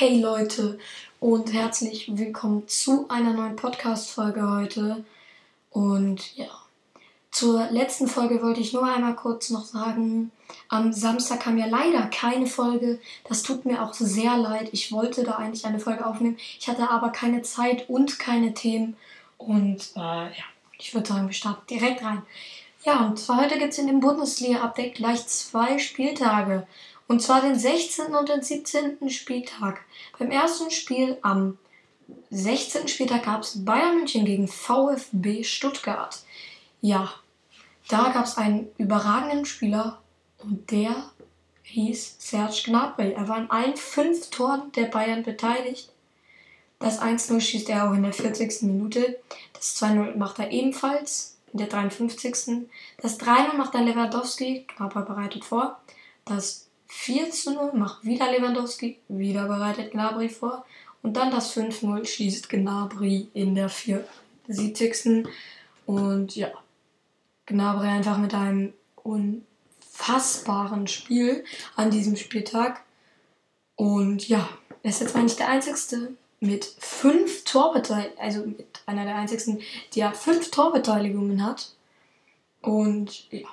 Hey Leute und herzlich willkommen zu einer neuen Podcast-Folge heute. Und ja, zur letzten Folge wollte ich nur einmal kurz noch sagen, am Samstag kam ja leider keine Folge. Das tut mir auch sehr leid. Ich wollte da eigentlich eine Folge aufnehmen. Ich hatte aber keine Zeit und keine Themen. Und äh, ja, ich würde sagen, wir starten direkt rein. Ja, und zwar heute gibt es in dem Bundesliga-Update gleich zwei Spieltage. Und zwar den 16. und den 17. Spieltag. Beim ersten Spiel am 16. Spieltag gab es Bayern München gegen VfB Stuttgart. Ja, da gab es einen überragenden Spieler und der hieß Serge Gnabry. Er war in allen fünf Toren der Bayern beteiligt. Das 1-0 schießt er auch in der 40. Minute. Das 2-0 macht er ebenfalls in der 53. Das 3-0 macht dann Lewandowski, Gnabry bereitet vor. Das 4 zu 0 macht wieder Lewandowski, wieder bereitet Gnabry vor. Und dann das 5-0 schießt Gnabry in der 74. Und ja, Gnabry einfach mit einem unfassbaren Spiel an diesem Spieltag. Und ja, er ist jetzt mal nicht der Einzige mit fünf Torbeteiligungen, also mit einer der einzigsten, die ja fünf Torbeteiligungen hat. Und ja,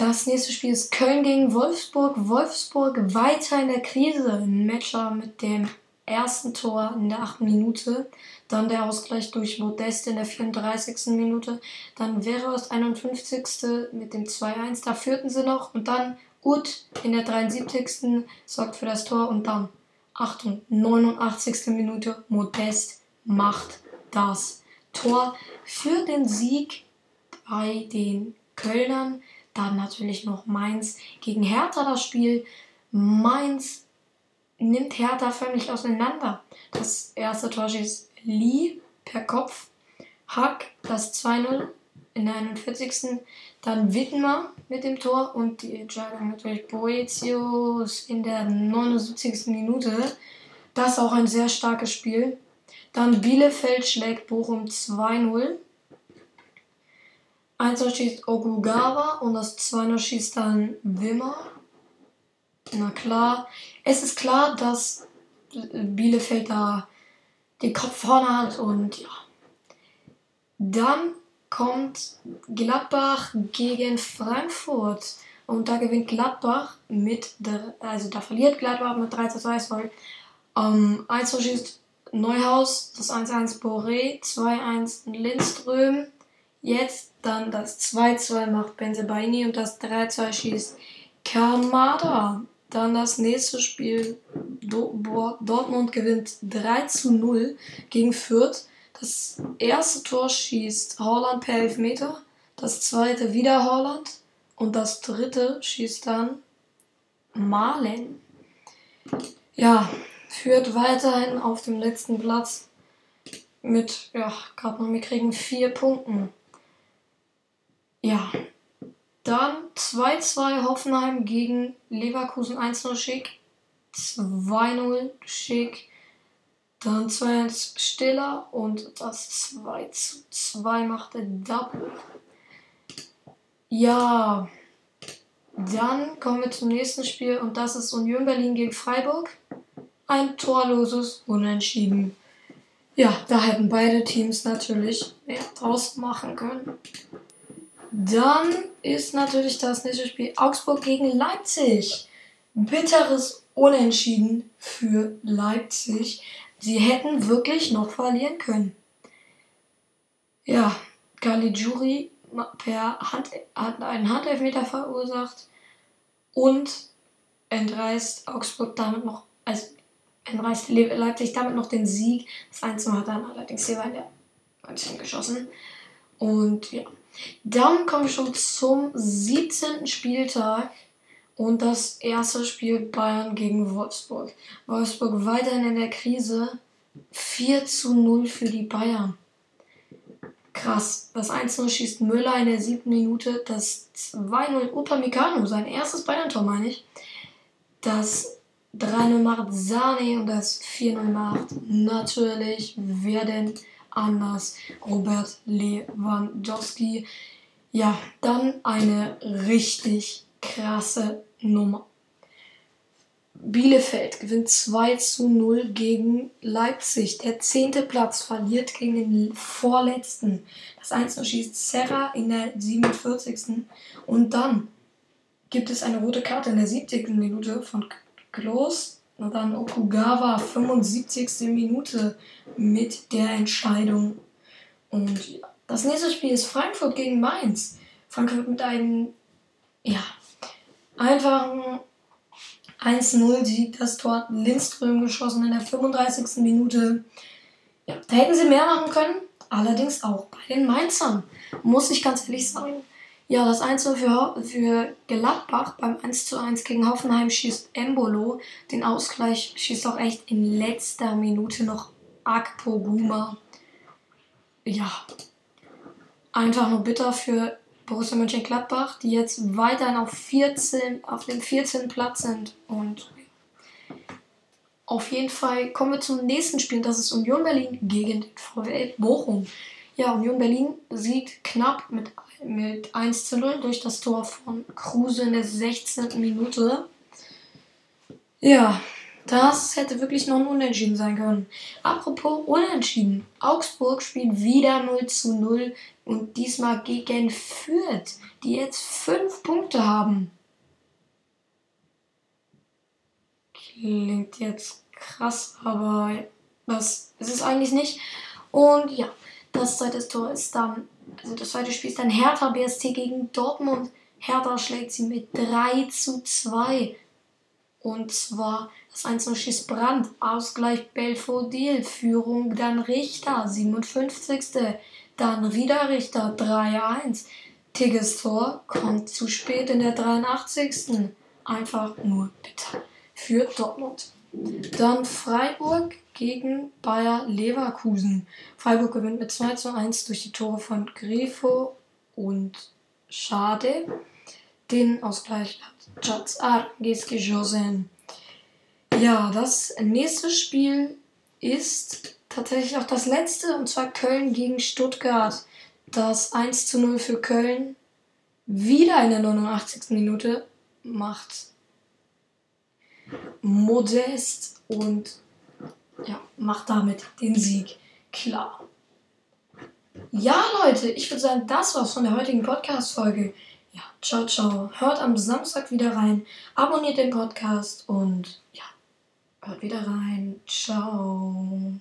das nächste Spiel ist Köln gegen Wolfsburg. Wolfsburg weiter in der Krise. Ein Matcher mit dem ersten Tor in der 8. Minute. Dann der Ausgleich durch Modeste in der 34. Minute. Dann Veros 51. mit dem 2-1. Da führten sie noch. Und dann Ut in der 73. sorgt für das Tor. Und dann, Achtung, 89. Minute. Modest macht das Tor für den Sieg bei den Kölnern. Dann natürlich noch Mainz gegen Hertha das Spiel. Mainz nimmt Hertha förmlich auseinander. Das erste Tor schießt Lee per Kopf. Hack das 2-0 in der 41. Dann Wittmer mit dem Tor und die Entscheidung natürlich Boetius in der 79. Minute. Das ist auch ein sehr starkes Spiel. Dann Bielefeld schlägt Bochum 2-0. 1 schießt Okugawa und das 2 schießt dann Wimmer. Na klar. Es ist klar, dass Bielefeld da den Kopf vorne hat und ja. Dann kommt Gladbach gegen Frankfurt. Und da gewinnt Gladbach mit, also da verliert Gladbach mit 3 zu 2, weil ähm, 1 schießt Neuhaus, das 1-1 Boré, 2-1 Lindström, Jetzt dann das 2-2 macht Benzebaini und das 3-2 schießt Kamada. Dann das nächste Spiel. Dortmund gewinnt 3 zu 0 gegen Fürth. Das erste Tor schießt Holland per Elfmeter. Das zweite wieder Holland. Und das dritte schießt dann Malen. Ja, führt weiterhin auf dem letzten Platz mit, ja, gerade noch, wir kriegen vier Punkten. Ja. Dann 2-2 Hoffenheim gegen Leverkusen 1-0 Schick. 2-0 Schick. Dann 2-1 Stiller und das 2 2 macht der Double. Ja. Dann kommen wir zum nächsten Spiel und das ist Union Berlin gegen Freiburg. Ein torloses Unentschieden. Ja, da hätten beide Teams natürlich mehr draus machen können. Dann ist natürlich das nächste Spiel Augsburg gegen Leipzig. Bitteres Unentschieden für Leipzig. Sie hätten wirklich noch verlieren können. Ja, Caligiuri per Hand, hat einen Handelfmeter verursacht und entreißt Augsburg damit noch, also entreißt Leipzig damit noch den Sieg. Das 1 hat dann allerdings hier in der 19 geschossen. Und ja, dann kommen wir schon zum 17. Spieltag und das erste Spiel Bayern gegen Wolfsburg. Wolfsburg weiterhin in der Krise. 4 zu 0 für die Bayern. Krass. Das 1-0 schießt Müller in der siebten Minute. Das 2-0 Upamecano, sein erstes Bayern-Tor, meine ich. Das 3-0 macht Sane und das 4-0 macht natürlich, wer denn anders Robert Lewandowski. Ja, dann eine richtig krasse Nummer. Bielefeld gewinnt 2 zu 0 gegen Leipzig. Der zehnte Platz verliert gegen den vorletzten. Das 1 schießt Serra in der 47. Und dann gibt es eine rote Karte in der 70. Minute von Klos. Und dann Okugawa 75. Minute mit der Entscheidung. Und das nächste Spiel ist Frankfurt gegen Mainz. Frankfurt mit einem, ja, einfachen 1-0 Sieg, das Tor Lindström geschossen in der 35. Minute. Ja, da hätten sie mehr machen können, allerdings auch bei den Mainzern, muss ich ganz ehrlich sagen. Ja, das 1-0 für, für Gladbach beim 1-1 gegen Hoffenheim schießt Embolo. Den Ausgleich schießt auch echt in letzter Minute noch Akpo Guma. Ja, einfach nur bitter für Borussia Mönchengladbach, die jetzt weiterhin auf 14, auf dem 14. Platz sind. Und auf jeden Fall kommen wir zum nächsten Spiel. Das ist Union Berlin gegen den VfL Bochum. Ja, Union Berlin siegt knapp mit, mit 1 zu 0 durch das Tor von Kruse in der 16. Minute. Ja, das hätte wirklich noch ein Unentschieden sein können. Apropos Unentschieden. Augsburg spielt wieder 0 zu 0 und diesmal gegen Fürth, die jetzt 5 Punkte haben. Klingt jetzt krass, aber das ist es eigentlich nicht. Und ja, das zweite Tor ist dann, also das zweite Spiel ist dann Hertha BST gegen Dortmund. Hertha schlägt sie mit 3 zu 2. Und zwar das 1 schießt Brand, Ausgleich Belfodil, Führung dann Richter, 57. Dann wieder Richter, 3-1. Tigges Tor kommt zu spät in der 83. Einfach nur bitter für Dortmund. Dann Freiburg gegen Bayer Leverkusen. Freiburg gewinnt mit 2 zu 1 durch die Tore von Grifo und Schade. Den Ausgleich hat Jats Argis geschossen. Ja, das nächste Spiel ist tatsächlich auch das letzte, und zwar Köln gegen Stuttgart. Das 1 zu 0 für Köln wieder in der 89. Minute macht Modest und ja, macht damit den Sieg klar. Ja, Leute, ich würde sagen, das war's von der heutigen Podcast-Folge. Ja, ciao, ciao. Hört am Samstag wieder rein, abonniert den Podcast und ja. Hört wieder rein. Ciao.